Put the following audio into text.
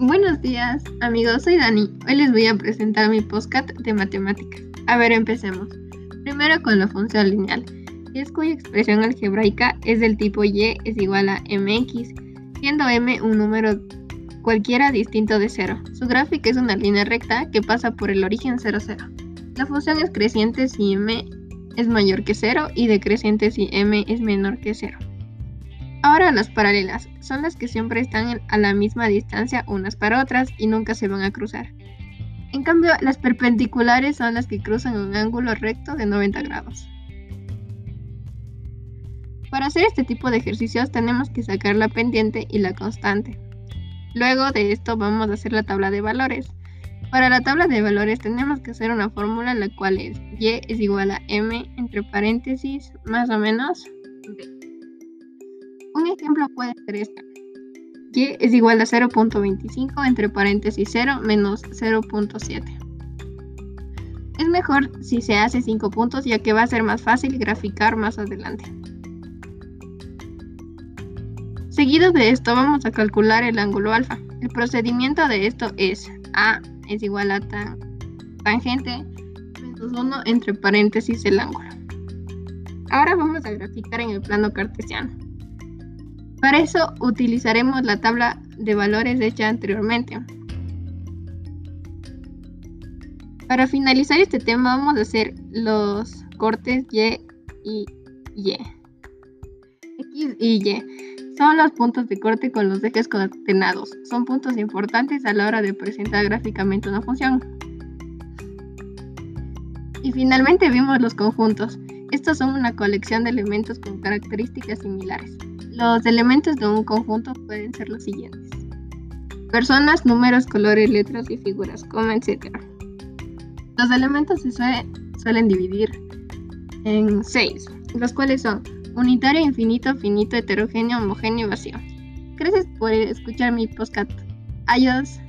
Buenos días, amigos, soy Dani. Hoy les voy a presentar mi postcat de matemáticas. A ver, empecemos. Primero con la función lineal, es cuya expresión algebraica es del tipo y es igual a mx, siendo m un número cualquiera distinto de cero. Su gráfica es una línea recta que pasa por el origen 0, 0. La función es creciente si m es mayor que 0 y decreciente si m es menor que 0. Ahora las paralelas son las que siempre están a la misma distancia unas para otras y nunca se van a cruzar. En cambio, las perpendiculares son las que cruzan un ángulo recto de 90 grados. Para hacer este tipo de ejercicios tenemos que sacar la pendiente y la constante. Luego de esto vamos a hacer la tabla de valores. Para la tabla de valores tenemos que hacer una fórmula la cual es y es igual a m entre paréntesis más o menos b. Un ejemplo puede ser este. Y es igual a 0.25 entre paréntesis 0 menos 0.7. Es mejor si se hace 5 puntos ya que va a ser más fácil graficar más adelante. Seguido de esto vamos a calcular el ángulo alfa. El procedimiento de esto es A es igual a tan, tangente menos 1 entre paréntesis el ángulo. Ahora vamos a graficar en el plano cartesiano. Para eso utilizaremos la tabla de valores hecha anteriormente. Para finalizar este tema vamos a hacer los cortes Y y Y. X y Y son los puntos de corte con los ejes concatenados. Son puntos importantes a la hora de presentar gráficamente una función. Y finalmente vimos los conjuntos. Estos son una colección de elementos con características similares. Los elementos de un conjunto pueden ser los siguientes. Personas, números, colores, letras y figuras, como etc. Los elementos se suelen dividir en seis, los cuales son unitario, infinito, finito, heterogéneo, homogéneo y vacío. Gracias por escuchar mi podcast. Adiós.